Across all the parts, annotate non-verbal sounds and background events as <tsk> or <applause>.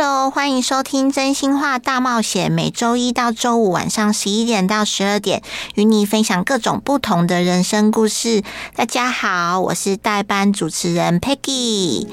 Hello，欢迎收听《真心话大冒险》，每周一到周五晚上十一点到十二点，与你分享各种不同的人生故事。大家好，我是代班主持人 Peggy。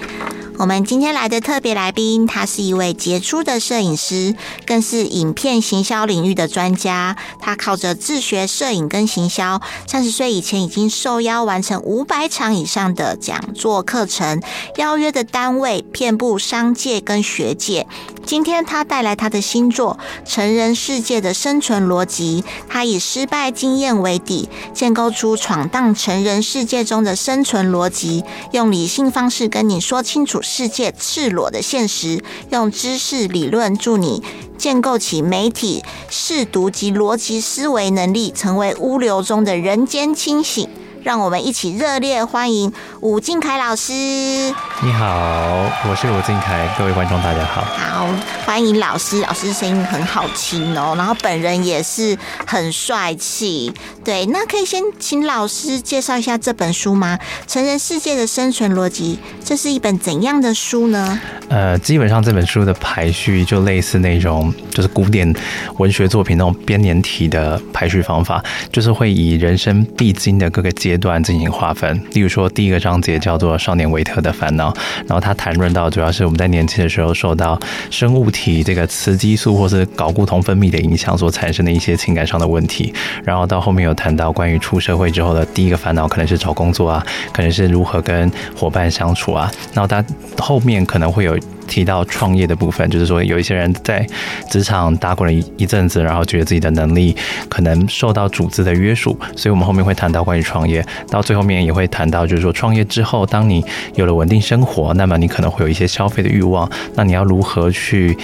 我们今天来的特别来宾，他是一位杰出的摄影师，更是影片行销领域的专家。他靠着自学摄影跟行销，三十岁以前已经受邀完成五百场以上的讲座课程，邀约的单位遍布商界跟学界。今天他带来他的新作《成人世界的生存逻辑》，他以失败经验为底，建构出闯荡成人世界中的生存逻辑，用理性方式跟你说清楚。世界赤裸的现实，用知识理论助你建构起媒体试读及逻辑思维能力，成为物流中的人间清醒。让我们一起热烈欢迎武敬凯老师。你好，我是武敬凯，各位观众大家好。好，欢迎老师，老师声音很好听哦，然后本人也是很帅气。对，那可以先请老师介绍一下这本书吗？《成人世界的生存逻辑》，这是一本怎样的书呢？呃，基本上这本书的排序就类似那种，就是古典文学作品那种编年体的排序方法，就是会以人生必经的各个阶阶段进行划分。例如说，第一个章节叫做“少年维特的烦恼”，然后他谈论到主要是我们在年轻的时候受到生物体这个雌激素或是睾固酮分泌的影响所产生的一些情感上的问题。然后到后面有谈到关于出社会之后的第一个烦恼，可能是找工作啊，可能是如何跟伙伴相处啊。然后他后面可能会有。提到创业的部分，就是说有一些人在职场打滚了一一阵子，然后觉得自己的能力可能受到组织的约束，所以我们后面会谈到关于创业，到最后面也会谈到，就是说创业之后，当你有了稳定生活，那么你可能会有一些消费的欲望，那你要如何去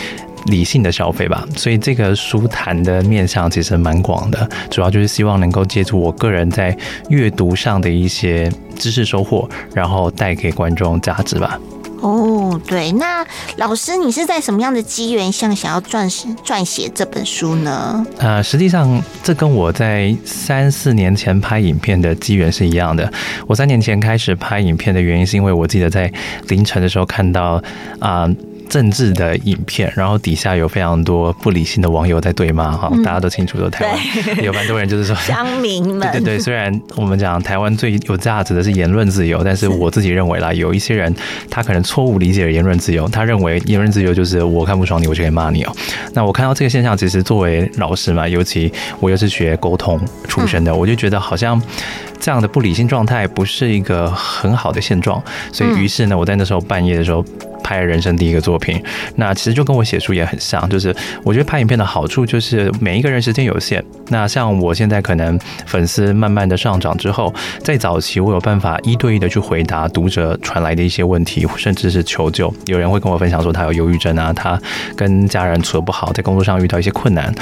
理性的消费吧？所以这个书谈的面向其实蛮广的，主要就是希望能够借助我个人在阅读上的一些知识收获，然后带给观众价值吧。哦，对，那老师，你是在什么样的机缘下想要撰写撰写这本书呢？呃，实际上这跟我在三四年前拍影片的机缘是一样的。我三年前开始拍影片的原因，是因为我记得在凌晨的时候看到啊。政治的影片，然后底下有非常多不理性的网友在对骂哈，大家都清楚，都台湾 <laughs> 有蛮多人就是说 <laughs> 乡民们，对对对，虽然我们讲台湾最有价值的是言论自由，但是我自己认为啦，有一些人他可能错误理解了言论自由，他认为言论自由就是我看不爽你，我就可以骂你哦。那我看到这个现象，其实作为老师嘛，尤其我又是学沟通出身的，我就觉得好像这样的不理性状态不是一个很好的现状，所以于是呢，我在那时候半夜的时候。拍人生第一个作品，那其实就跟我写书也很像，就是我觉得拍影片的好处就是每一个人时间有限。那像我现在可能粉丝慢慢的上涨之后，在早期我有办法一对一的去回答读者传来的一些问题，甚至是求救。有人会跟我分享说他有忧郁症啊，他跟家人处得不好，在工作上遇到一些困难。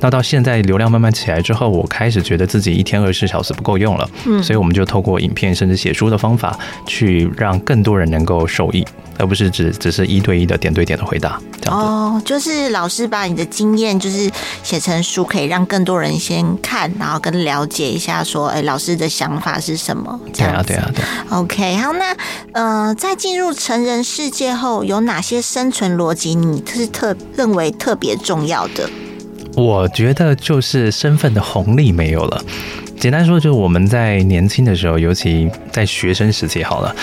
那到现在流量慢慢起来之后，我开始觉得自己一天二十四小时不够用了，嗯，所以我们就透过影片甚至写书的方法，去让更多人能够受益，而不是只只是一对一的点对点的回答。这样哦，就是老师把你的经验就是写成书，可以让更多人先看，然后跟了解一下，说，哎，老师的想法是什么？对啊，对啊，对。OK，好，那呃，在进入成人世界后，有哪些生存逻辑你是特认为特别重要的？我觉得就是身份的红利没有了。简单说，就是我们在年轻的时候，尤其在学生时期，好了。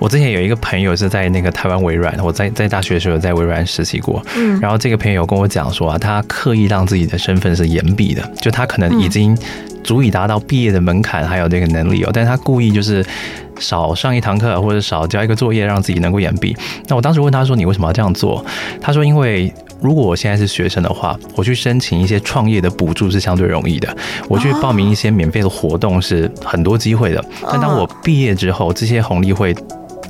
我之前有一个朋友是在那个台湾微软，我在在大学的时候在微软实习过。嗯，然后这个朋友跟我讲说啊，他刻意让自己的身份是延毕的，就他可能已经足以达到毕业的门槛，还有这个能力哦，但是他故意就是少上一堂课或者少交一个作业，让自己能够延毕。那我当时问他说：“你为什么要这样做？”他说：“因为如果我现在是学生的话，我去申请一些创业的补助是相对容易的，我去报名一些免费的活动是很多机会的。但当我毕业之后，这些红利会。”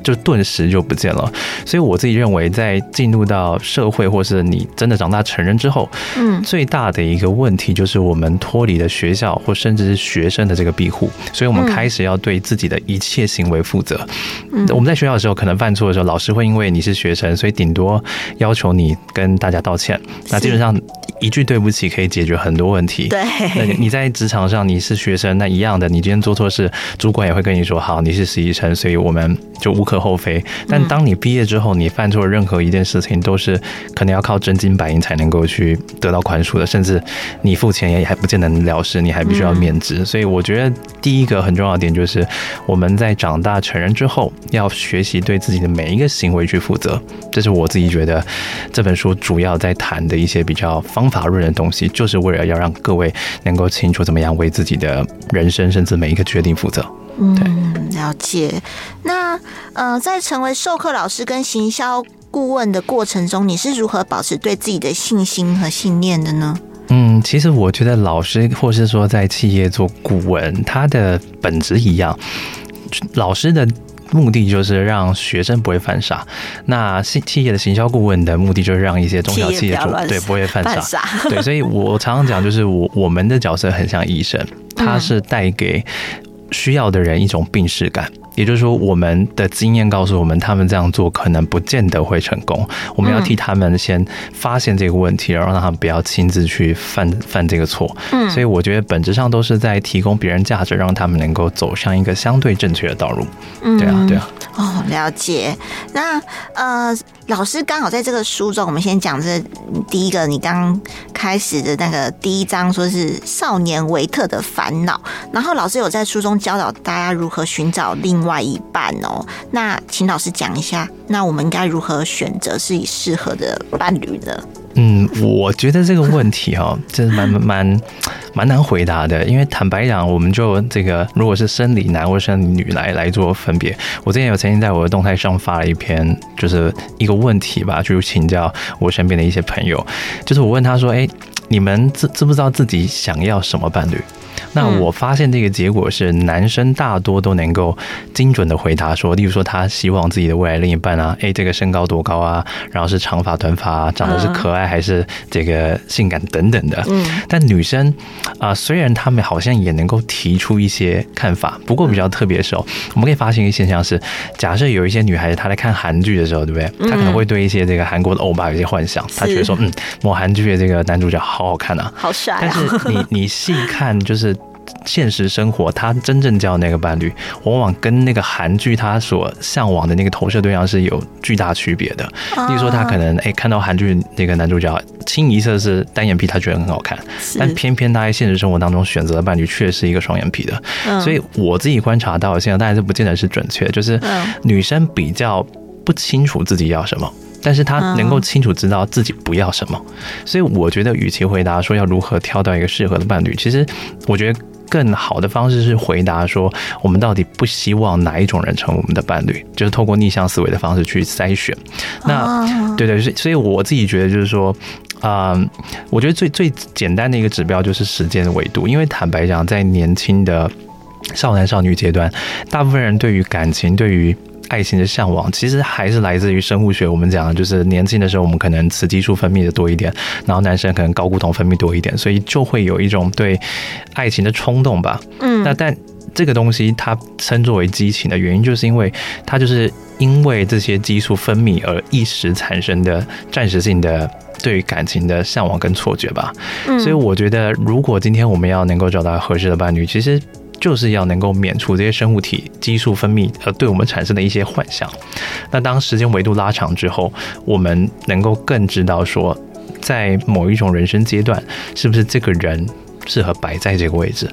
就顿时就不见了。所以我自己认为，在进入到社会，或是你真的长大成人之后，嗯，最大的一个问题就是我们脱离了学校或甚至是学生的这个庇护，所以我们开始要对自己的一切行为负责。嗯，我们在学校的时候可能犯错的时候，老师会因为你是学生，所以顶多要求你跟大家道歉。那基本上一句对不起可以解决很多问题。对，那你在职场上你是学生，那一样的，你今天做错事，主管也会跟你说，好，你是实习生，所以我们就无可厚非。但当你毕业之后，你犯错任何一件事情，都是可能要靠真金白银才能够去得到宽恕的，甚至你付钱也还不见得能了事，你还必须要免职。所以我觉得第一个很重要的点就是，我们在长大成人之后，要学习对自己的每一个行为去负责。这是我自己觉得这本书主要在谈的一些比较方法论的东西，就是为了要让各位能够清楚怎么样为自己的人生，甚至每一个决定负责。嗯，了解。那呃，在成为授课老师跟行销顾问的过程中，你是如何保持对自己的信心和信念的呢？嗯，其实我觉得老师，或是说在企业做顾问，他的本质一样。老师的目的就是让学生不会犯傻，那企企业的行销顾问的目的就是让一些中小企业主对 <laughs> 不会犯傻。对，所以我常常讲，就是我我们的角色很像医生，他是带给需要的人一种病逝感。也就是说，我们的经验告诉我们，他们这样做可能不见得会成功。我们要替他们先发现这个问题，然后让他们不要亲自去犯犯这个错。嗯，所以我觉得本质上都是在提供别人价值，让他们能够走上一个相对正确的道路。嗯，对啊，对啊。哦，了解。那呃，老师刚好在这个书中，我们先讲这第一个，你刚开始的那个第一章，说是少年维特的烦恼。然后老师有在书中教导大家如何寻找另外一半哦。那请老师讲一下，那我们应该如何选择自己适合的伴侣呢？嗯，我觉得这个问题哈，<laughs> 真是蛮蛮蛮难回答的。因为坦白讲，我们就这个，如果是生理男或生理女来来做分别，我之前有曾经在我的动态上发了一篇，就是一个问题吧，就请教我身边的一些朋友，就是我问他说：“哎，你们知知不知道自己想要什么伴侣？”那我发现这个结果是，男生大多都能够精准的回答说，例如说他希望自己的未来另一半啊，哎，这个身高多高啊，然后是长发短发啊，长得是可爱还是这个性感等等的。嗯，但女生啊，虽然他们好像也能够提出一些看法，不过比较特别的时候，我们可以发现一个现象是，假设有一些女孩子她在看韩剧的时候，对不对？她可能会对一些这个韩国的欧巴有些幻想，她觉得说，嗯，某韩剧的这个男主角好好看啊，好帅啊。但是你你细看就是。现实生活，他真正交的那个伴侣，往往跟那个韩剧他所向往的那个投射对象是有巨大区别的。例如说，他可能哎、欸、看到韩剧那个男主角清一色是单眼皮，他觉得很好看，但偏偏他在现实生活当中选择的伴侣却是一个双眼皮的。所以我自己观察到，现在当然是不见得是准确，就是女生比较不清楚自己要什么，但是他能够清楚知道自己不要什么。所以我觉得，与其回答说要如何挑到一个适合的伴侣，其实我觉得。更好的方式是回答说，我们到底不希望哪一种人成为我们的伴侣，就是透过逆向思维的方式去筛选。那对对，所以所以我自己觉得就是说，啊，我觉得最最简单的一个指标就是时间的维度，因为坦白讲，在年轻的少男少女阶段，大部分人对于感情，对于爱情的向往，其实还是来自于生物学。我们讲的就是年轻的时候，我们可能雌激素分泌的多一点，然后男生可能睾固酮分泌多一点，所以就会有一种对爱情的冲动吧。嗯，那但这个东西它称作为激情的原因，就是因为它就是因为这些激素分泌而一时产生的暂时性的对于感情的向往跟错觉吧。嗯，所以我觉得，如果今天我们要能够找到合适的伴侣，其实。就是要能够免除这些生物体激素分泌而对我们产生的一些幻想。那当时间维度拉长之后，我们能够更知道说，在某一种人生阶段，是不是这个人适合摆在这个位置？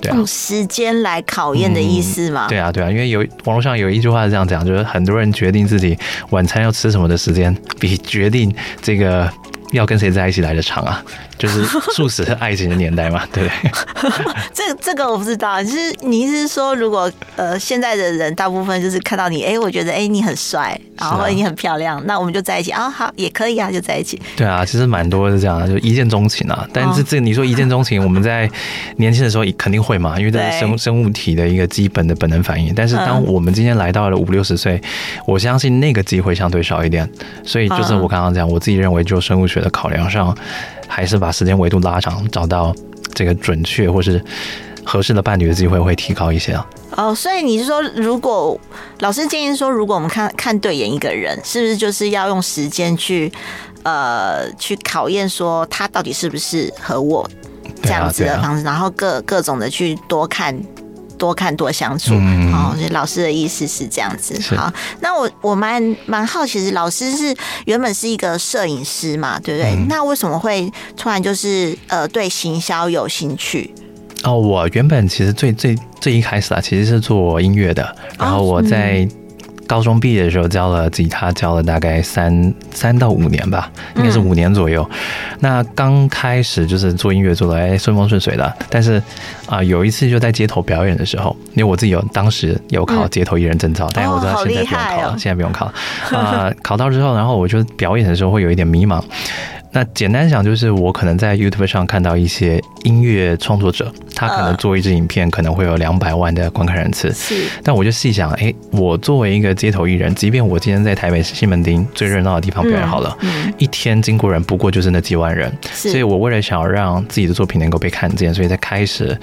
对啊，用时间来考验的意思吗？嗯，对啊，对啊，因为有网络上有一句话是这样讲，就是很多人决定自己晚餐要吃什么的时间，比决定这个。要跟谁在一起来的长啊？就是素食爱情的年代嘛，对不对？<laughs> 这这个我不知道，就是你意思是说，如果呃现在的人大部分就是看到你，哎，我觉得哎你很帅，然后你很漂亮，那我们就在一起啊，好也可以啊，就在一起。对啊，其实蛮多是这样，就一见钟情啊。但是这你说一见钟情，我们在年轻的时候肯定会嘛，因为这是生生物体的一个基本的本能反应。但是当我们今天来到了五六十岁，我相信那个机会相对少一点。所以就是我刚刚讲，我自己认为就生物学的考量上。还是把时间维度拉长，找到这个准确或是合适的伴侣的机会会提高一些啊。哦，所以你是说，如果老师建议说，如果我们看看对眼一个人，是不是就是要用时间去呃去考验说他到底是不是和我这样子的方式，然后各各种的去多看。多看多相处，嗯、哦，所以老师的意思是这样子。好，那我我蛮蛮好奇，其实老师是原本是一个摄影师嘛，对不对？嗯、那为什么会突然就是呃对行销有兴趣？哦，我原本其实最最最一开始啊，其实是做音乐的，然后我在。哦嗯高中毕业的时候教了吉他，教了大概三三到五年吧，应该是五年左右。嗯、那刚开始就是做音乐做的哎顺风顺水的，但是啊、呃、有一次就在街头表演的时候，因为我自己有当时有考街头艺人证照，嗯、但是我知道现在不用考了，哦、现在不用考了 <laughs> 啊、呃。考到之后，然后我就表演的时候会有一点迷茫。那简单讲就是，我可能在 YouTube 上看到一些音乐创作者，他可能做一支影片可能会有两百万的观看人次。是，但我就细想，哎，我作为一个街头艺人，即便我今天在台北西门町最热闹的地方表演好了，嗯，一天经过人不过就是那几万人，所以我为了想要让自己的作品能够被看见，所以才开始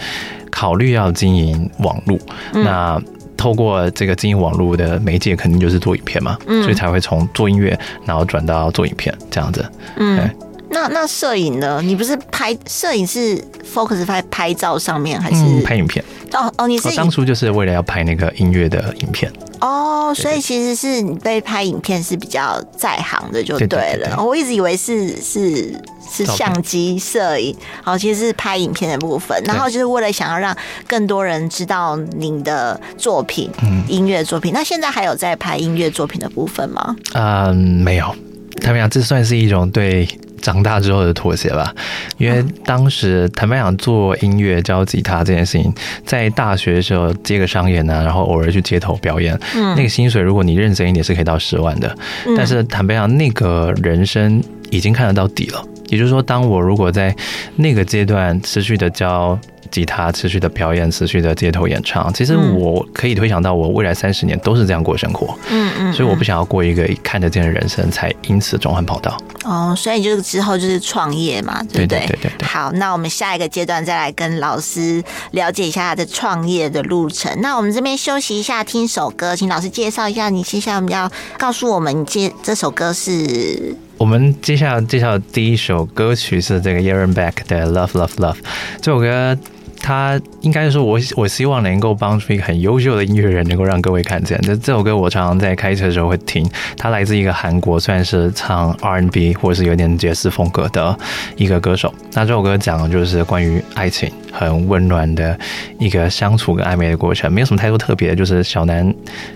考虑要经营网络。那透过这个经营网络的媒介，肯定就是做影片嘛，嗯，所以才会从做音乐，然后转到做影片这样子。嗯，那那摄影呢？你不是拍摄影是 focus 在拍照上面，还是、嗯、拍影片？哦哦，你是当初就是为了要拍那个音乐的影片。哦，所以其实是你被拍影片是比较在行的，就对了。对对对对，我一直以为是是。是相机摄影，好，其实是拍影片的部分，然后就是为了想要让更多人知道您的作品，嗯，音乐作品。那现在还有在拍音乐作品的部分吗？嗯，没有。他们讲，这算是一种对长大之后的妥协吧。因为当时坦白讲，做音乐教吉他这件事情，在大学的时候接个商演啊，然后偶尔去街头表演，嗯，那个薪水如果你认真一点是可以到十万的。但是坦白讲，那个人生已经看得到底了。也就是说，当我如果在那个阶段持续的教吉他、持续的表演、持续的街头演唱，其实我可以推想到，我未来三十年都是这样过生活。嗯嗯。所以我不想要过一个看得见的人生，才因此转换跑道。哦，所以就是之后就是创业嘛，对不对？对对对对。好，那我们下一个阶段再来跟老师了解一下他的创业的路程。那我们这边休息一下，听首歌，请老师介绍一下，你接下来我们要告诉我们，接这这首歌是。我们接下来介绍的第一首歌曲是这个 Aaron Beck 的《Love Love Love》这首歌。他应该是说我，我希望能够帮助一个很优秀的音乐人，能够让各位看见。这这首歌我常常在开车的时候会听。他来自一个韩国，算是唱 R&B 或者是有点爵士风格的一个歌手。那这首歌讲的就是关于爱情，很温暖的一个相处跟暧昧的过程，没有什么太多特别的，就是小男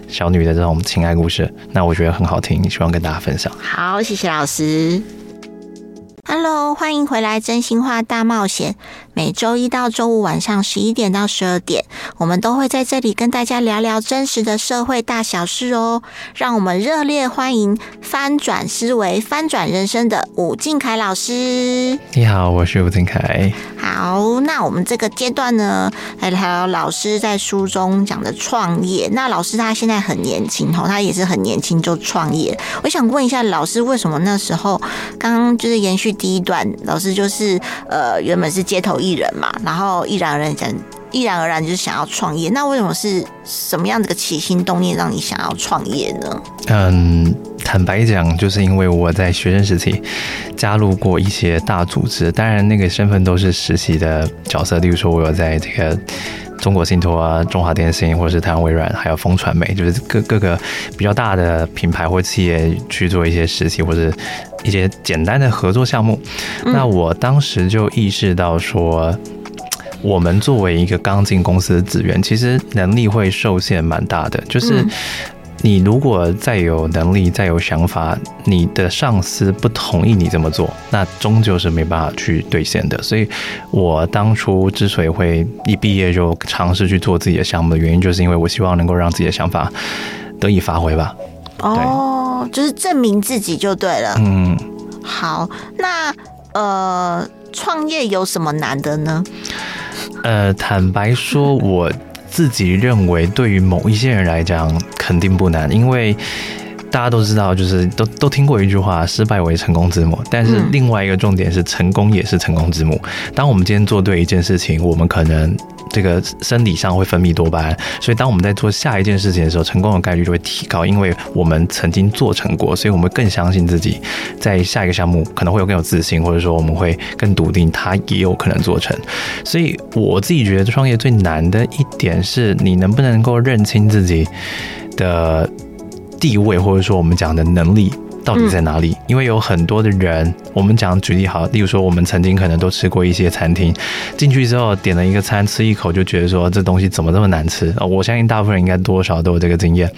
小女的这种情爱故事。那我觉得很好听，希望跟大家分享。好，谢谢老师。Hello，欢迎回来，真心话大冒险。每周一到周五晚上十一点到十二点，我们都会在这里跟大家聊聊真实的社会大小事哦。让我们热烈欢迎翻转思维、翻转人生的伍敬凯老师。你好，我是伍敬凯。好，那我们这个阶段呢，来聊老师在书中讲的创业。那老师他现在很年轻哦，他也是很年轻就创业。我想问一下老师，为什么那时候刚刚就是延续第一段，老师就是呃原本是街头艺人嘛，然后毅然而然讲，毅然而然就是想要创业。那为什么是什么样的个起心动念让你想要创业呢？嗯，坦白讲，就是因为我在学生时期加入过一些大组织，当然那个身份都是实习的角色。例如说，我有在这个中国信托啊、中华电信，或者是台湾微软，还有风传媒，就是各各个比较大的品牌或企业去做一些实习，或者。一些简单的合作项目，那我当时就意识到说，我们作为一个刚进公司的职员，其实能力会受限蛮大的。就是你如果再有能力、再有想法，你的上司不同意你这么做，那终究是没办法去兑现的。所以，我当初之所以会一毕业就尝试去做自己的项目的原因，就是因为我希望能够让自己的想法得以发挥吧。哦，就是证明自己就对了。嗯，好，那呃，创业有什么难的呢？呃，坦白说，我自己认为，对于某一些人来讲，肯定不难，因为大家都知道，就是都都听过一句话：“失败为成功之母。”但是另外一个重点是，成功也是成功之母。当我们今天做对一件事情，我们可能。这个生理上会分泌多巴胺，所以当我们在做下一件事情的时候，成功的概率就会提高，因为我们曾经做成过，所以我们更相信自己，在下一个项目可能会有更有自信，或者说我们会更笃定它也有可能做成。所以我自己觉得创业最难的一点是你能不能够认清自己的地位，或者说我们讲的能力。到底在哪里？因为有很多的人，我们讲举例好，例如说我们曾经可能都吃过一些餐厅，进去之后点了一个餐，吃一口就觉得说这东西怎么这么难吃啊！我相信大部分人应该多少都有这个经验。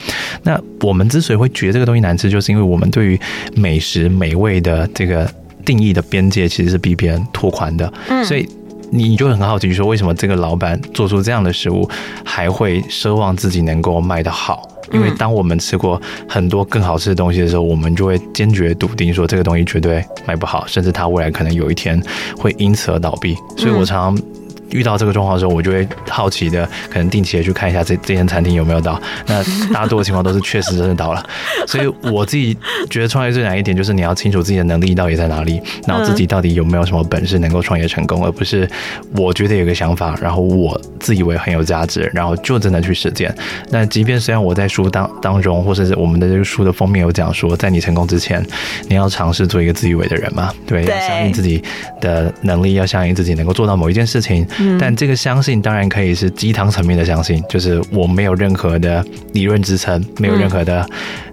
那我们之所以会觉得这个东西难吃，就是因为我们对于美食美味的这个定义的边界其实是比别人拓宽的。嗯，所以你就很好奇说，为什么这个老板做出这样的食物，还会奢望自己能够卖得好？因为当我们吃过很多更好吃的东西的时候，我们就会坚决笃定说这个东西绝对卖不好，甚至它未来可能有一天会因此而倒闭。所以我常常。遇到这个状况的时候，我就会好奇的，可能定期的去看一下这这间餐厅有没有倒。那 <laughs> 大多的情况都是确实真的倒了。所以我自己觉得创业最难一点就是你要清楚自己的能力到底在哪里，然后自己到底有没有什么本事能够创业成功，而不是我觉得有个想法，然后我自以为很有价值，然后就真的去实践。那即便虽然我在书当当中，或者是我们的这个书的封面有讲说，在你成功之前，你要尝试做一个自以为的人嘛？对，要相信自己的能力，要相信自己能够做到某一件事情。但这个相信当然可以是鸡汤层面的相信，就是我没有任何的理论支撑，没有任何的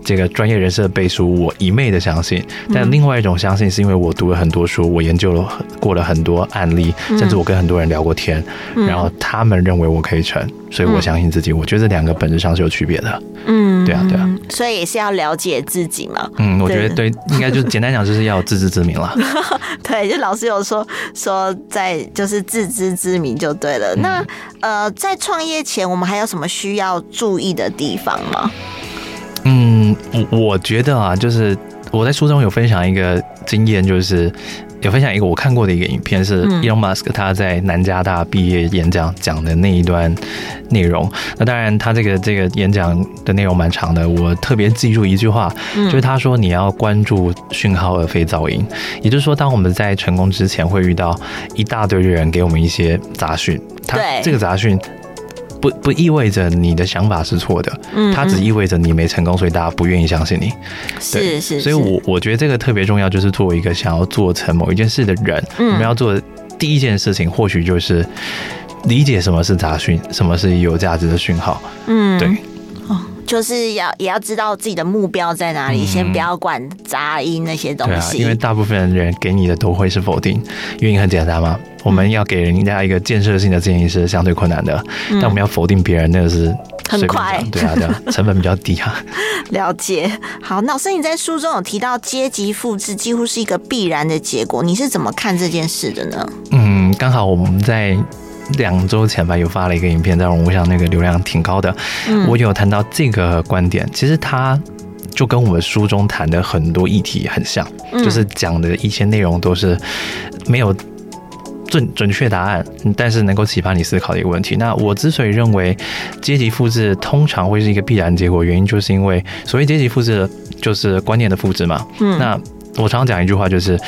这个专业人士的背书，我一昧的相信。但另外一种相信是因为我读了很多书，我研究了过了很多案例，甚至我跟很多人聊过天，然后他们认为我可以成。所以我相信自己，我觉得这两个本质上是有区别的。嗯，对啊，对啊。所以也是要了解自己嘛。嗯，我觉得对，应该就简单讲，就是要有自知之明了。<laughs> 对，就老师有说说在就是自知之明就对了。那呃，在创业前，我们还有什么需要注意的地方吗？嗯，我我觉得啊，就是我在书中有分享一个经验，就是。有分享一个我看过的一个影片，是 Elon Musk 他在南加大毕业演讲讲的那一段内容。那当然，他这个这个演讲的内容蛮长的，我特别记住一句话，就是他说：“你要关注讯号而非噪音。”也就是说，当我们在成功之前会遇到一大堆的人给我们一些杂讯，他这个杂讯。不不意味着你的想法是错的，嗯，它只意味着你没成功，所以大家不愿意相信你。是是，所以我我觉得这个特别重要，就是作为一个想要做成某一件事的人，我们要做的第一件事情，或许就是理解什么是杂讯，什么是有价值的讯号。嗯，对。就是要也要知道自己的目标在哪里，嗯、先不要管杂音那些东西。对啊，因为大部分人给你的都会是否定，原因很简单嘛。我们要给人家一个建设性的建议是相对困难的，嗯、但我们要否定别人，那个是很快。对啊，对啊，成本比较低啊。<laughs> 了解。好，老师，你在书中有提到阶级复制几乎是一个必然的结果，你是怎么看这件事的呢？嗯，刚好我们在。两周前吧，有发了一个影片在网络上，那个流量挺高的。嗯，我有谈到这个观点，其实它就跟我们书中谈的很多议题很像，就是讲的一些内容都是没有准准确答案，但是能够启发你思考的一个问题。那我之所以认为阶级复制通常会是一个必然结果，原因就是因为所谓阶级复制就是观念的复制嘛。嗯，那。我常常讲一句话，就是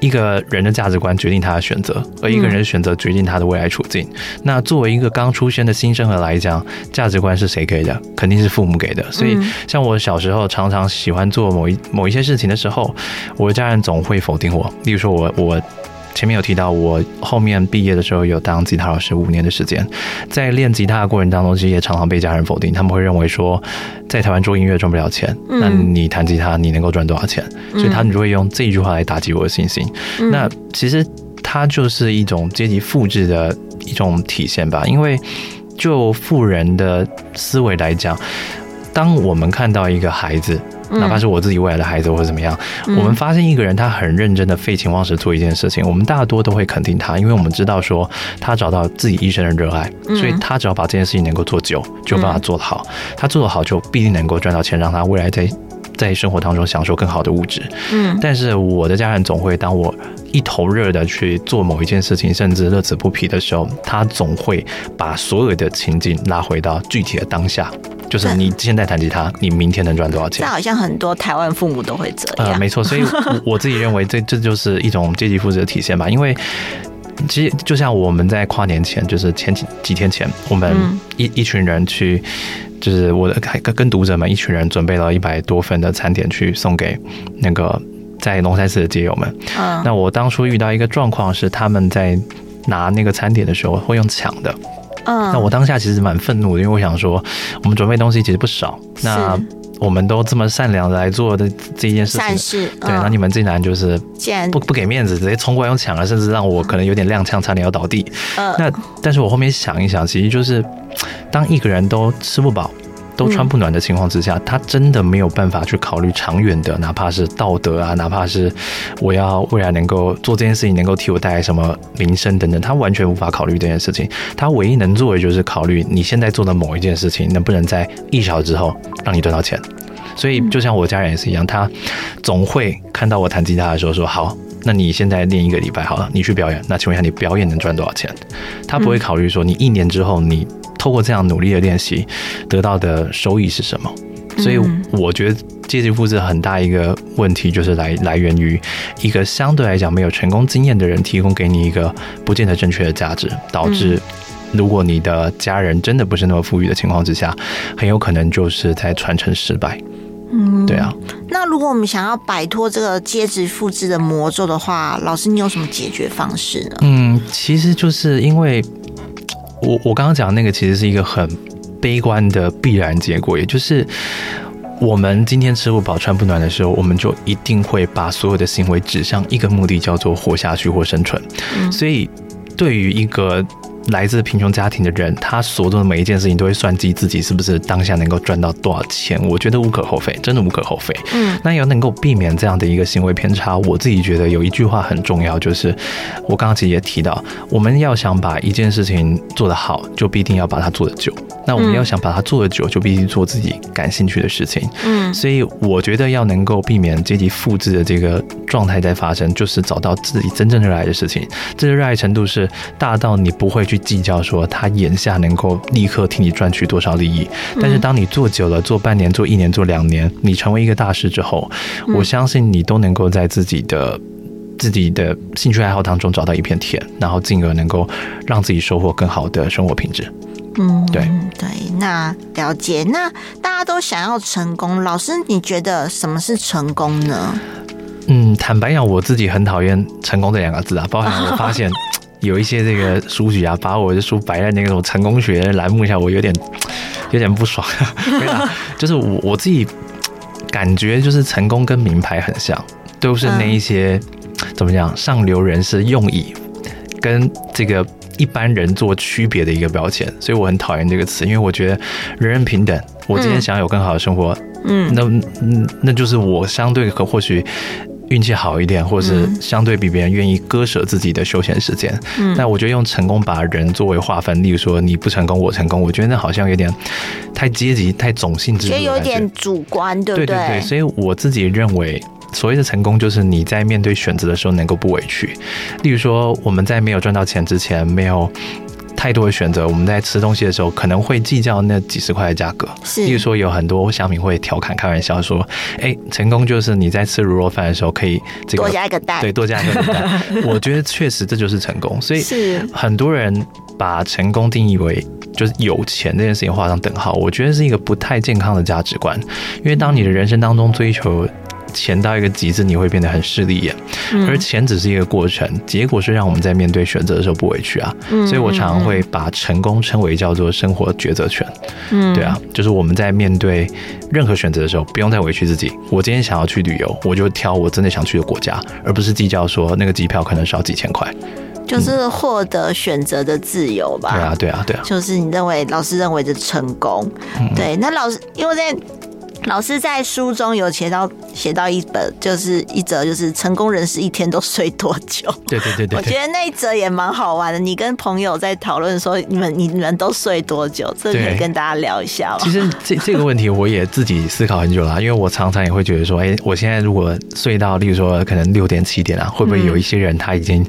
一个人的价值观决定他的选择，而一个人的选择决定他的未来处境。那作为一个刚出生的新生儿来讲，价值观是谁给的？肯定是父母给的。所以，像我小时候常常喜欢做某一某一些事情的时候，我的家人总会否定我。例如说，我我。前面有提到，我后面毕业的时候有当吉他老师五年的时间，在练吉他的过程当中，其实也常常被家人否定。他们会认为说，在台湾做音乐赚不了钱，那你弹吉他你能够赚多少钱？所以他们就会用这一句话来打击我的信心。那其实它就是一种阶级复制的一种体现吧。因为就富人的思维来讲，当我们看到一个孩子，哪怕是我自己未来的孩子或者怎么样，我们发现一个人他很认真的废寝忘食做一件事情，我们大多都会肯定他，因为我们知道说他找到自己一生的热爱，所以他只要把这件事情能够做久，就把它做得好。他做得好，就必定能够赚到钱，让他未来在在生活当中享受更好的物质。嗯，但是我的家人总会当我一头热的去做某一件事情，甚至乐此不疲的时候，他总会把所有的情境拉回到具体的当下。就是你现在弹吉他，你明天能赚多少钱？这好像很多台湾父母都会这样。呃，没错，所以我 <laughs> 自己认为这这就是一种阶级复制的体现吧。因为其实就像我们在跨年前，就是前几几天前，我们一一群人去，就是我的跟跟读者们一群人准备了一百多份的餐点去送给那个在龙山寺的街友们。嗯，那我当初遇到一个状况是，他们在拿那个餐点的时候会用抢的。嗯，那我当下其实蛮愤怒的，因为我想说，我们准备东西其实不少，那我们都这么善良来做的这一件事情，对，那你们竟然就是不不给面子，直接冲过来用抢了，甚至让我可能有点踉跄，差点要倒地。嗯，那但是我后面想一想，其实就是当一个人都吃不饱。都穿不暖的情况之下，他真的没有办法去考虑长远的，哪怕是道德啊，哪怕是我要未来能够做这件事情，能够替我带来什么名声等等，他完全无法考虑这件事情。他唯一能做的就是考虑你现在做的某一件事情，能不能在一小时之后让你赚到钱。所以，就像我家人也是一样，他总会看到我弹吉他的时候说：“好，那你现在练一个礼拜好了，你去表演。那请问一下，你表演能赚多少钱？”他不会考虑说你一年之后你。透过这样努力的练习，得到的收益是什么？所以我觉得阶级复制很大一个问题，就是来来源于一个相对来讲没有成功经验的人提供给你一个不见得正确的价值，导致如果你的家人真的不是那么富裕的情况之下，很有可能就是在传承失败。嗯，对啊。那如果我们想要摆脱这个阶级复制的魔咒的话，老师你有什么解决方式呢？嗯，其实就是因为。我我刚刚讲的那个其实是一个很悲观的必然结果，也就是我们今天吃不饱穿不暖的时候，我们就一定会把所有的行为指向一个目的，叫做活下去或生存。所以对于一个来自贫穷家庭的人，他所做的每一件事情都会算计自己是不是当下能够赚到多少钱。我觉得无可厚非，真的无可厚非。嗯，那要能够避免这样的一个行为偏差，我自己觉得有一句话很重要，就是我刚刚其实也提到，我们要想把一件事情做得好，就必定要把它做得久。那我们要想把它做得久，就必须做自己感兴趣的事情。嗯，所以我觉得要能够避免阶级复制的这个状态在发生，就是找到自己真正热爱的事情。这个热爱程度是大到你不会去计较说他眼下能够立刻替你赚取多少利益。但是当你做久了，做半年、做一年、做两年，你成为一个大师之后，我相信你都能够在自己的自己的兴趣爱好当中找到一片天，然后进而能够让自己收获更好的生活品质。嗯，对对，那了解。那大家都想要成功，老师，你觉得什么是成功呢？嗯，坦白讲，我自己很讨厌“成功”这两个字啊。包含我发现有一些这个书局啊，把我的书摆在那个什么成功学栏目下，我有点 <tsk> 有点不爽。<laughs> <laughs> 就是我我自己感觉，就是成功跟名牌很像，都是那一些、嗯、怎么讲，上流人士用以跟这个。一般人做区别的一个标签，所以我很讨厌这个词，因为我觉得人人平等。我今天想要有更好的生活，嗯，那嗯，那就是我相对可或许运气好一点，或是相对比别人愿意割舍自己的休闲时间。嗯，那我觉得用成功把人作为划分，例如说你不成功我成功，我觉得那好像有点太阶级、太种姓制度，有点主观，对不对？对对对，所以我自己认为。所谓的成功，就是你在面对选择的时候能够不委屈。例如说，我们在没有赚到钱之前，没有太多的选择，我们在吃东西的时候可能会计较那几十块的价格。是，例如说，有很多乡民会调侃、开玩笑说：“哎、欸，成功就是你在吃卤肉饭的时候可以这个多加一个蛋，对，多加一个蛋。<laughs> ”我觉得确实这就是成功。所以，很多人把成功定义为就是有钱这件事情画上等号，我觉得是一个不太健康的价值观。因为当你的人生当中追求钱到一个极致，你会变得很势利眼，而钱只是一个过程，结果是让我们在面对选择的时候不委屈啊。所以我常常会把成功称为叫做生活抉择权。嗯，对啊，就是我们在面对任何选择的时候，不用再委屈自己。我今天想要去旅游，我就挑我真的想去的国家，而不是计较说那个机票可能少几千块。就是获得选择的自由吧。对啊，对啊，对啊，就是你认为老师认为的成功。嗯、对，那老师因为在。老师在书中有写到写到一本，就是一则，就是成功人士一天都睡多久？对对对对，我觉得那一则也蛮好玩的。你跟朋友在讨论说，你们你们都睡多久？这可以跟大家聊一下。其实这这个问题我也自己思考很久了，因为我常常也会觉得说，哎，我现在如果睡到，例如说可能六点七点啊，会不会有一些人他已经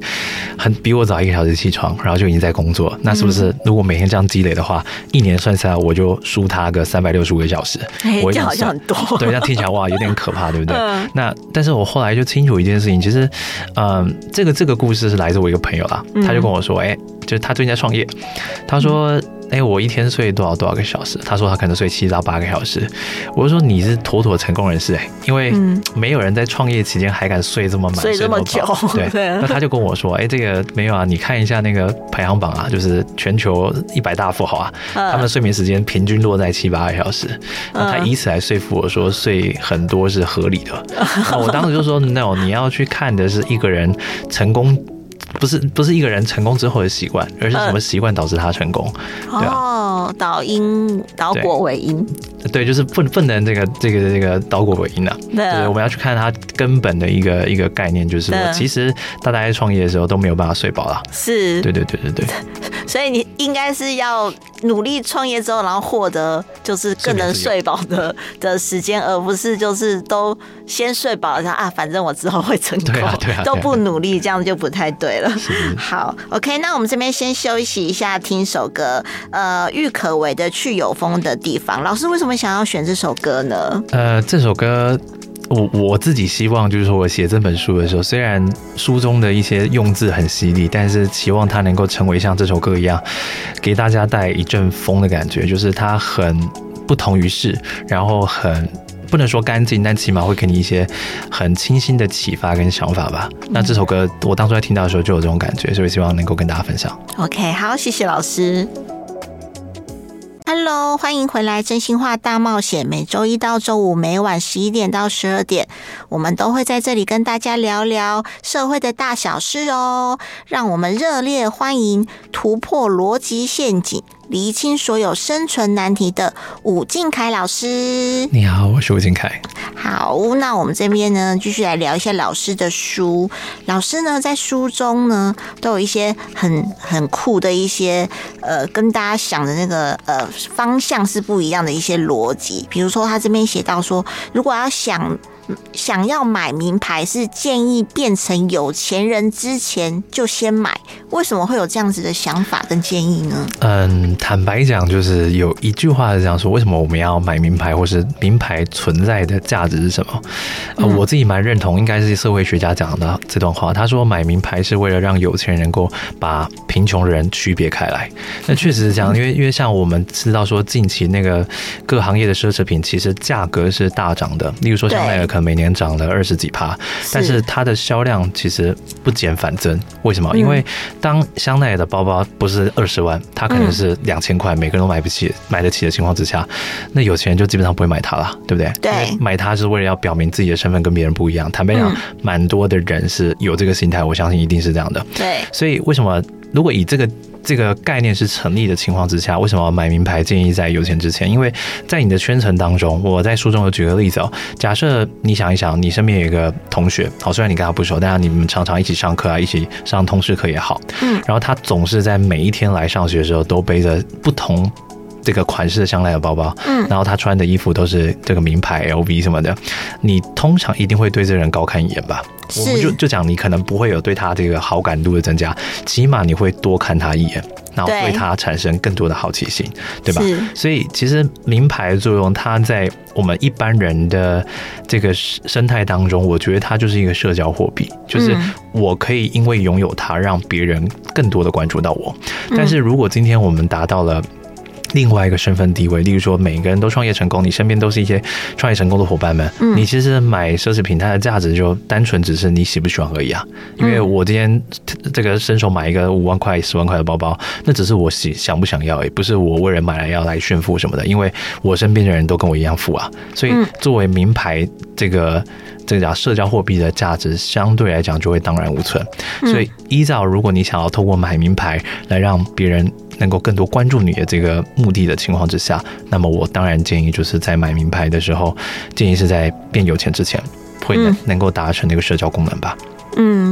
很比我早一个小时起床，然后就已经在工作？那是不是如果每天这样积累的话，一年算下来我就输他个三百六十五个小时？我这好像。很多 <laughs> 对，这样听起来哇，有点可怕，对不对？嗯、那但是我后来就清楚一件事情，其实，嗯、呃，这个这个故事是来自我一个朋友啦，他就跟我说，哎、欸，就是他最近在创业，他说。嗯哎、欸，我一天睡多少多少个小时？他说他可能睡七到八个小时。我就说你是妥妥成功人士哎、欸，因为没有人在创业期间还敢睡这么满，睡这么久。对，<laughs> 那他就跟我说，哎、欸，这个没有啊，你看一下那个排行榜啊，就是全球一百大富豪啊，他们的睡眠时间平均落在七八个小时。那他以此来说服我说睡很多是合理的。那我当时就说，no，你要去看的是一个人成功。不是不是一个人成功之后的习惯，而是什么习惯导致他成功？呃、对啊？哦，导因导果为因。对，就是不不能这个这个这个倒果为因啊。对，我们要去看它根本的一个一个概念，就是我，其实大家在创业的时候都没有办法睡饱了。是，对对对对对。<laughs> 所以你应该是要努力创业之后，然后获得就是更能睡饱的的时间，而不是就是都先睡饱了，啊，反正我之后会成功，对啊对啊，都不努力，这样就不太对了。<laughs> 好，OK，那我们这边先休息一下，听首歌。呃，郁可唯的《去有风的地方》，老师为什么想要选这首歌呢？呃，这首歌。我我自己希望，就是说我写这本书的时候，虽然书中的一些用字很犀利，但是期望它能够成为像这首歌一样，给大家带一阵风的感觉，就是它很不同于世，然后很不能说干净，但起码会给你一些很清新的启发跟想法吧。那这首歌我当初在听到的时候就有这种感觉，所以希望能够跟大家分享。OK，好，谢谢老师。Hello，欢迎回来！真心话大冒险，每周一到周五每晚十一点到十二点，我们都会在这里跟大家聊聊社会的大小事哦。让我们热烈欢迎突破逻辑陷阱。厘清所有生存难题的伍敬凯老师，你好，我是伍敬凯。好，那我们这边呢，继续来聊一下老师的书。老师呢，在书中呢，都有一些很很酷的一些呃，跟大家想的那个呃方向是不一样的一些逻辑。比如说，他这边写到说，如果要想。想要买名牌，是建议变成有钱人之前就先买。为什么会有这样子的想法跟建议呢？嗯，坦白讲，就是有一句话是这样说：为什么我们要买名牌，或是名牌存在的价值是什么？呃，我自己蛮认同，应该是社会学家讲的这段话。他说，买名牌是为了让有钱人能够把贫穷人区别开来。那确实是这样，因为因为像我们知道说，近期那个各行业的奢侈品其实价格是大涨的，例如说香奈儿。每年涨了二十几趴，但是它的销量其实不减反增。为什么？因为当香奈儿的包包不是二十万，它可能是两千块，每个人都买不起、买得起的情况之下，那有钱人就基本上不会买它了，对不对？买它是为了要表明自己的身份跟别人不一样。坦白讲，蛮多的人是有这个心态，我相信一定是这样的。对，所以为什么如果以这个这个概念是成立的情况之下，为什么买名牌？建议在有钱之前，因为在你的圈层当中，我在书中有举个例子哦。假设你想一想，你身边有一个同学，好，虽然你跟他不熟，但是你们常常一起上课啊，一起上通识课也好，嗯，然后他总是在每一天来上学的时候都背着不同这个款式的香奈儿包包，嗯，然后他穿的衣服都是这个名牌 LV 什么的，你通常一定会对这人高看一眼吧？我们就就讲，你可能不会有对他这个好感度的增加，起码你会多看他一眼，然后对他产生更多的好奇心，对，对吧？所以其实名牌的作用，它在我们一般人的这个生态当中，我觉得它就是一个社交货币，就是我可以因为拥有它，让别人更多的关注到我。但是如果今天我们达到了。另外一个身份地位，例如说，每个人都创业成功，你身边都是一些创业成功的伙伴们。嗯，你其实买奢侈品，它的价值就单纯只是你喜不喜欢而已啊。因为我今天这个伸手买一个五万块、十万块的包包，那只是我喜想不想要，也不是我为人买来要来炫富什么的。因为我身边的人都跟我一样富啊，所以作为名牌，这个这个叫社交货币的价值，相对来讲就会荡然无存。所以依照如果你想要透过买名牌来让别人。能够更多关注你的这个目的的情况之下，那么我当然建议就是在买名牌的时候，建议是在变有钱之前，会能能够达成那个社交功能吧。嗯，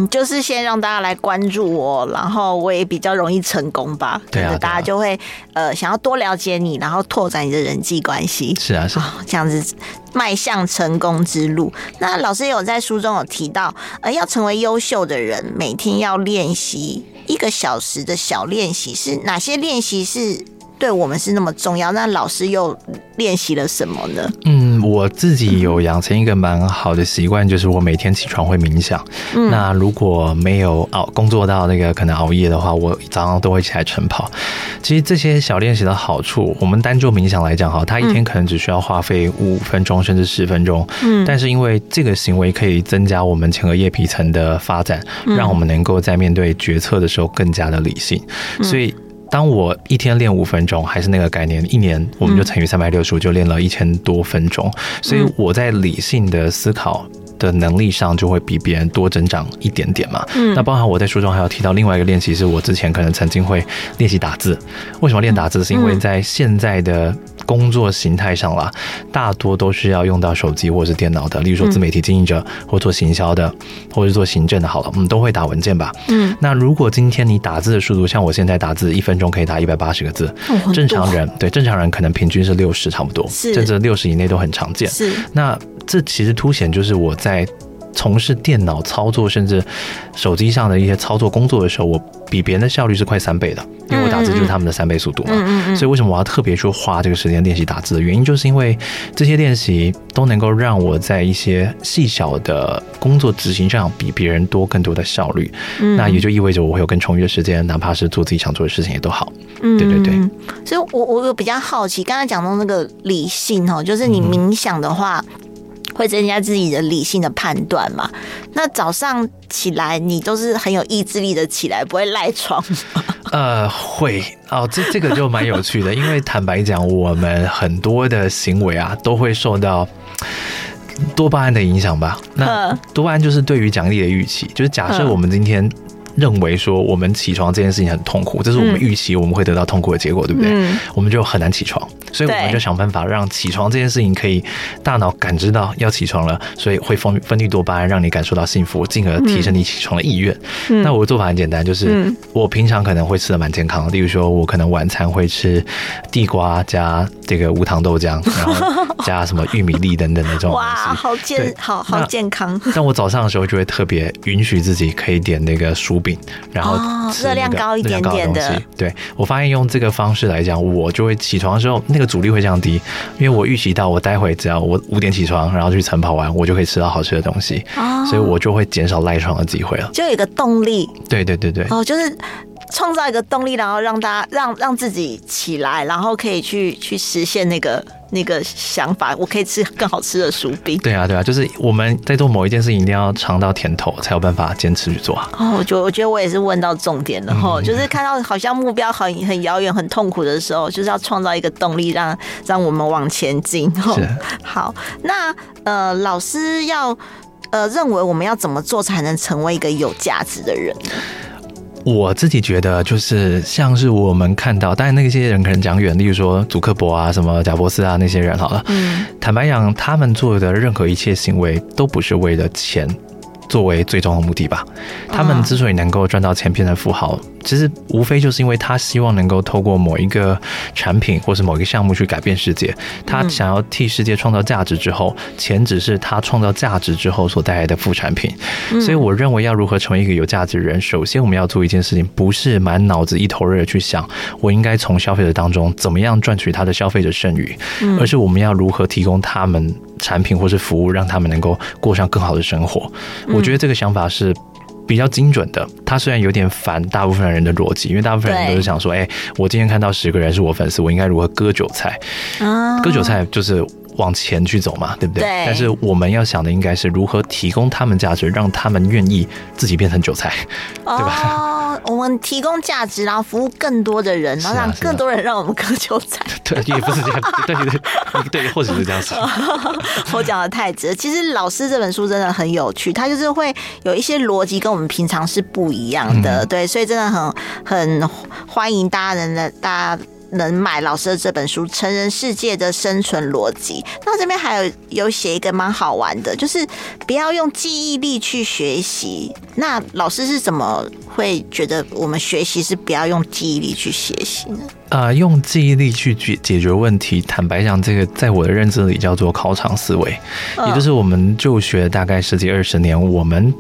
就是先让大家来关注我，然后我也比较容易成功吧。对啊，大家就会呃想要多了解你，然后拓展你的人际关系。是啊，是啊，这样子迈向成功之路。那老师有在书中有提到，呃，要成为优秀的人，每天要练习一个小时的小练习，是哪些练习是？对我们是那么重要，那老师又练习了什么呢？嗯，我自己有养成一个蛮好的习惯，就是我每天起床会冥想。嗯，那如果没有熬工作到那个可能熬夜的话，我早上都会起来晨跑。其实这些小练习的好处，我们单就冥想来讲哈，他一天可能只需要花费五分钟甚至十分钟。嗯，但是因为这个行为可以增加我们前额叶皮层的发展，让我们能够在面对决策的时候更加的理性，所以。当我一天练五分钟，还是那个概念，一年我们就乘以三百六十五，就练了一千多分钟。所以我在理性的思考的能力上，就会比别人多增长一点点嘛。嗯，那包含我在书中还有提到另外一个练习，是我之前可能曾经会练习打字。为什么练打字？是因为在现在的工作形态上啦，大多都是要用到手机或者是电脑的。例如说自媒体经营者，或做行销的，或者是做行政的，好了，我们都会打文件吧。嗯，那如果今天你打字的速度，像我现在打字一分钟可以打一百八十个字，正常人对正常人可能平均是六十差不多，甚至六十以内都很常见。是，那这其实凸显就是我在。从事电脑操作，甚至手机上的一些操作工作的时候，我比别人的效率是快三倍的，因为我打字就是他们的三倍速度嘛。所以为什么我要特别去花这个时间练习打字的原因，就是因为这些练习都能够让我在一些细小的工作执行上比别人多更多的效率。那也就意味着我会有更充裕的时间，哪怕是做自己想做的事情也都好。对对对。所以我我有比较好奇，刚才讲到那个理性哦，就是你冥想的话。会增加自己的理性的判断嘛？那早上起来你都是很有意志力的起来，不会赖床吗？<laughs> 呃，会哦，这这个就蛮有趣的，因为坦白讲，我们很多的行为啊，都会受到多巴胺的影响吧？那多巴胺就是对于奖励的预期，就是假设我们今天。认为说我们起床这件事情很痛苦，这是我们预期我们会得到痛苦的结果，对不对？嗯，我们就很难起床，所以我们就想办法让起床这件事情可以大脑感知到要起床了，所以会分分泌多巴胺，让你感受到幸福，进而提升你起床的意愿。嗯，那我的做法很简单，就是我平常可能会吃的蛮健康的，例如说我可能晚餐会吃地瓜加这个无糖豆浆，然后加什么玉米粒等等的这种 <laughs> 东西。哇，好健，好好健康。<laughs> 但我早上的时候就会特别允许自己可以点那个薯。然后热量高一点点的，对，我发现用这个方式来讲，我就会起床的时候那个阻力会降低，因为我预习到我待会只要我五点起床，然后去晨跑完，我就可以吃到好吃的东西，所以我就会减少赖床的机会了，就有一个动力。对对对对，哦，就是。创造一个动力，然后让大家让让自己起来，然后可以去去实现那个那个想法。我可以吃更好吃的薯饼。对啊，对啊，就是我们在做某一件事情，一定要尝到甜头，才有办法坚持去做。哦，我觉我觉得我也是问到重点了哈，嗯、就是看到好像目标很很遥远、很痛苦的时候，就是要创造一个动力让，让让我们往前进。是。好，那呃，老师要呃认为我们要怎么做才能成为一个有价值的人呢？我自己觉得，就是像是我们看到，当然那些人可能讲远，例如说祖克伯啊、什么贾伯斯啊那些人，好了，嗯，坦白讲，他们做的任何一切行为都不是为了钱。作为最终的目的吧，他们之所以能够赚到钱，变成富豪，其实无非就是因为他希望能够透过某一个产品或是某一个项目去改变世界。他想要替世界创造价值之后，钱只是他创造价值之后所带来的副产品。所以，我认为要如何成为一个有价值的人，首先我们要做一件事情，不是满脑子一头热去想我应该从消费者当中怎么样赚取他的消费者剩余，而是我们要如何提供他们产品或是服务，让他们能够过上更好的生活。我觉得这个想法是比较精准的。他虽然有点反大部分人的逻辑，因为大部分人都是想说，哎，我今天看到十个人是我粉丝，我应该如何割韭菜？啊，割韭菜就是。往前去走嘛，对不对？对。但是我们要想的应该是如何提供他们价值，让他们愿意自己变成韭菜，哦、对吧？<laughs> 我们提供价值，然后服务更多的人，然后让更多人让我们割韭菜。<laughs> 对，也不是这样，对对对，对，或许是这样子。<laughs> 我讲的太直。其实老师这本书真的很有趣，它就是会有一些逻辑跟我们平常是不一样的，嗯、对，所以真的很很欢迎大家能的大家。能买老师的这本书《成人世界的生存逻辑》。那这边还有有写一个蛮好玩的，就是不要用记忆力去学习。那老师是怎么会觉得我们学习是不要用记忆力去学习呢？啊、呃，用记忆力去解解决问题，坦白讲，这个在我的认知里叫做考场思维，也就是我们就学大概十几二十年，我们。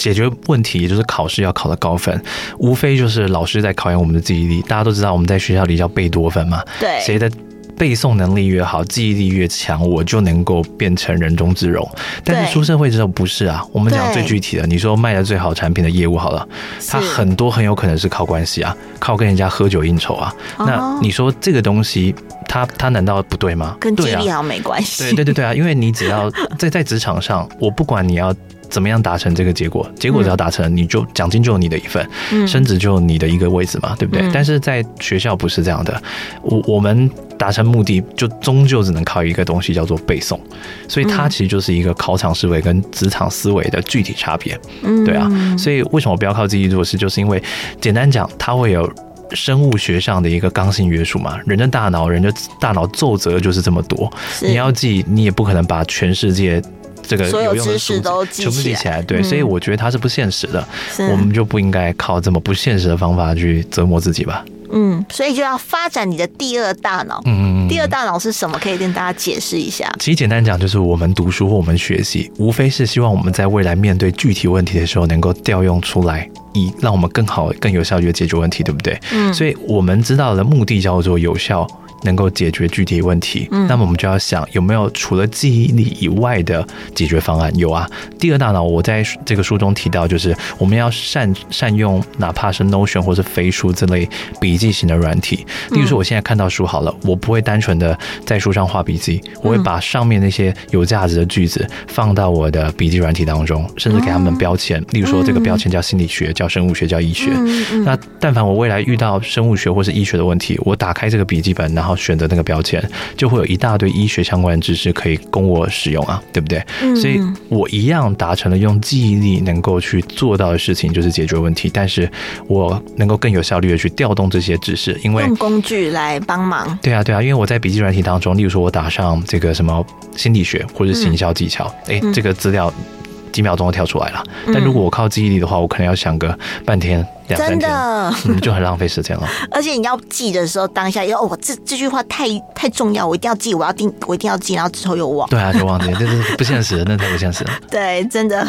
解决问题，也就是考试要考的高分，无非就是老师在考验我们的记忆力。大家都知道，我们在学校里叫贝多芬嘛。对，谁的背诵能力越好，记忆力越强，我就能够变成人中之龙。但是出社会之后不是啊。我们讲最具体的，你说卖的最好产品的业务好了，它很多很有可能是靠关系啊，靠跟人家喝酒应酬啊。那你说这个东西，它它难道不对吗？跟记忆力好没关系。对对对对啊，因为你只要在在职场上，我不管你要。怎么样达成这个结果？结果只要达成，你就奖金就有你的一份，升职就有你的一个位置嘛，对不对？但是在学校不是这样的，我我们达成目的就终究只能靠一个东西叫做背诵，所以它其实就是一个考场思维跟职场思维的具体差别，对啊。所以为什么不要靠记忆做事？就是因为简单讲，它会有生物学上的一个刚性约束嘛。人的大脑，人的大脑皱褶就是这么多，你要记，你也不可能把全世界。这个有用的知识都全部记起来，对，所以我觉得它是不现实的，我们就不应该靠这么不现实的方法去折磨自己吧。嗯，所以就要发展你的第二大脑。嗯，第二大脑是什么？可以跟大家解释一下。其实简单讲，就是我们读书或我们学习，无非是希望我们在未来面对具体问题的时候，能够调用出来，以让我们更好、更有效率的解决问题，对不对？嗯，所以我们知道的目的叫做有效。能够解决具体问题，嗯，那么我们就要想有没有除了记忆力以外的解决方案？有啊，第二大脑我在这个书中提到，就是我们要善善用，哪怕是 Notion 或是飞书这类笔记型的软体。例如说，我现在看到书好了，我不会单纯的在书上画笔记，我会把上面那些有价值的句子放到我的笔记软体当中，甚至给他们标签。例如说，这个标签叫心理学，叫生物学，叫医学。那但凡我未来遇到生物学或是医学的问题，我打开这个笔记本，然后选择那个标签，就会有一大堆医学相关的知识可以供我使用啊，对不对？嗯、所以我一样达成了用记忆力能够去做到的事情，就是解决问题。但是我能够更有效率的去调动这些知识，因为用工具来帮忙。对啊，对啊，因为我在笔记软体当中，例如说我打上这个什么心理学或者行销技巧，哎、嗯，这个资料几秒钟就跳出来了。嗯、但如果我靠记忆力的话，我可能要想个半天。真的，<laughs> 嗯，就很浪费时间了。<laughs> 而且你要记的时候，当下要哦，这这句话太太重要，我一定要记，我要定，我一定要记，然后之后又忘。对啊，就忘记，这是不现实，那太不现实了。<laughs> 对，真的。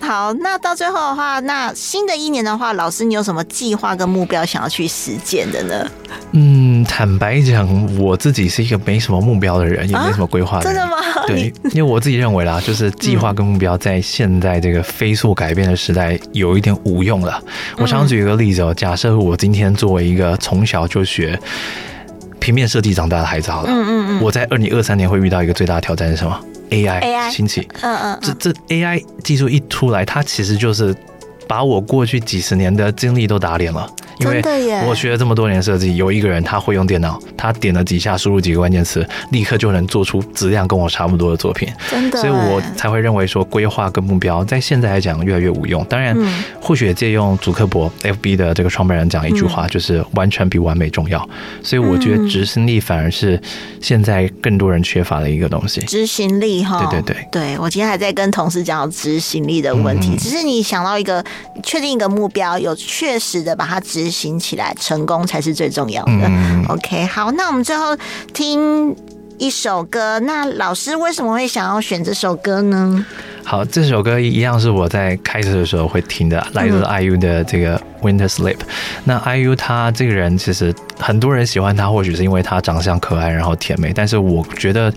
好，那到最后的话，那新的一年的话，老师你有什么计划跟目标想要去实践的呢？嗯，坦白讲，我自己是一个没什么目标的人，也没什么规划的人。啊，真的吗？对，因为我自己认为啦，就是计划跟目标在现在这个飞速改变的时代，有一点无用了。我想。举一个例子哦，假设我今天作为一个从小就学平面设计长大的孩子，好了，嗯嗯嗯，我在二零二三年会遇到一个最大的挑战是什么？AI，AI 兴起，嗯嗯，这这 AI 技术一出来，它其实就是把我过去几十年的经历都打脸了。因为我学了这么多年设计，有一个人他会用电脑，他点了几下，输入几个关键词，立刻就能做出质量跟我差不多的作品。真的，所以我才会认为说，规划跟目标在现在来讲越来越无用。当然，或许也借用祖克伯 FB 的这个创办人讲一句话，就是完全比完美重要。所以我觉得执行力反而是现在更多人缺乏的一个东西。执行力哈，对对对，对我今天还在跟同事讲执行力的问题。只是你想到一个确定一个目标，有确实的把它执。执行起来，成功才是最重要的。嗯、OK，好，那我们最后听一首歌。那老师为什么会想要选这首歌呢？好，这首歌一样是我在开始的时候会听的，来自 IU 的这个 Winter Sleep。那 IU 他这个人其实很多人喜欢他，或许是因为他长相可爱，然后甜美。但是我觉得。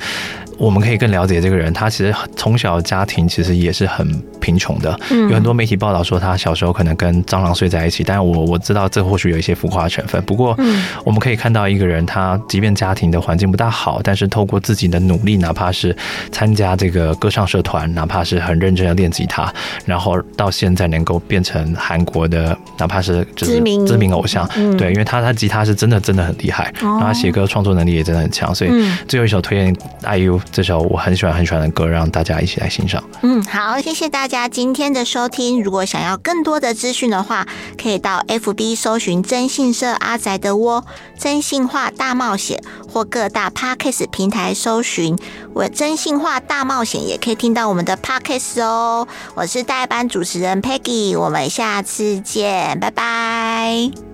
我们可以更了解这个人，他其实从小家庭其实也是很贫穷的，有很多媒体报道说他小时候可能跟蟑螂睡在一起，但我我知道这或许有一些浮夸的成分。不过，我们可以看到一个人，他即便家庭的环境不大好，但是透过自己的努力，哪怕是参加这个歌唱社团，哪怕是很认真的练吉他，然后到现在能够变成韩国的，哪怕是就是知名。知名偶像，对，因为他他吉他是真的真的很厉害，然后他写歌创作能力也真的很强，所以最后一首推荐 IU。这首我很喜欢很喜欢的歌，让大家一起来欣赏。嗯，好，谢谢大家今天的收听。如果想要更多的资讯的话，可以到 FB 搜寻征信社阿宅的窝，征信话大冒险，或各大 Podcast 平台搜寻我征信话大冒险，也可以听到我们的 Podcast 哦。我是代班主持人 Peggy，我们下次见，拜拜。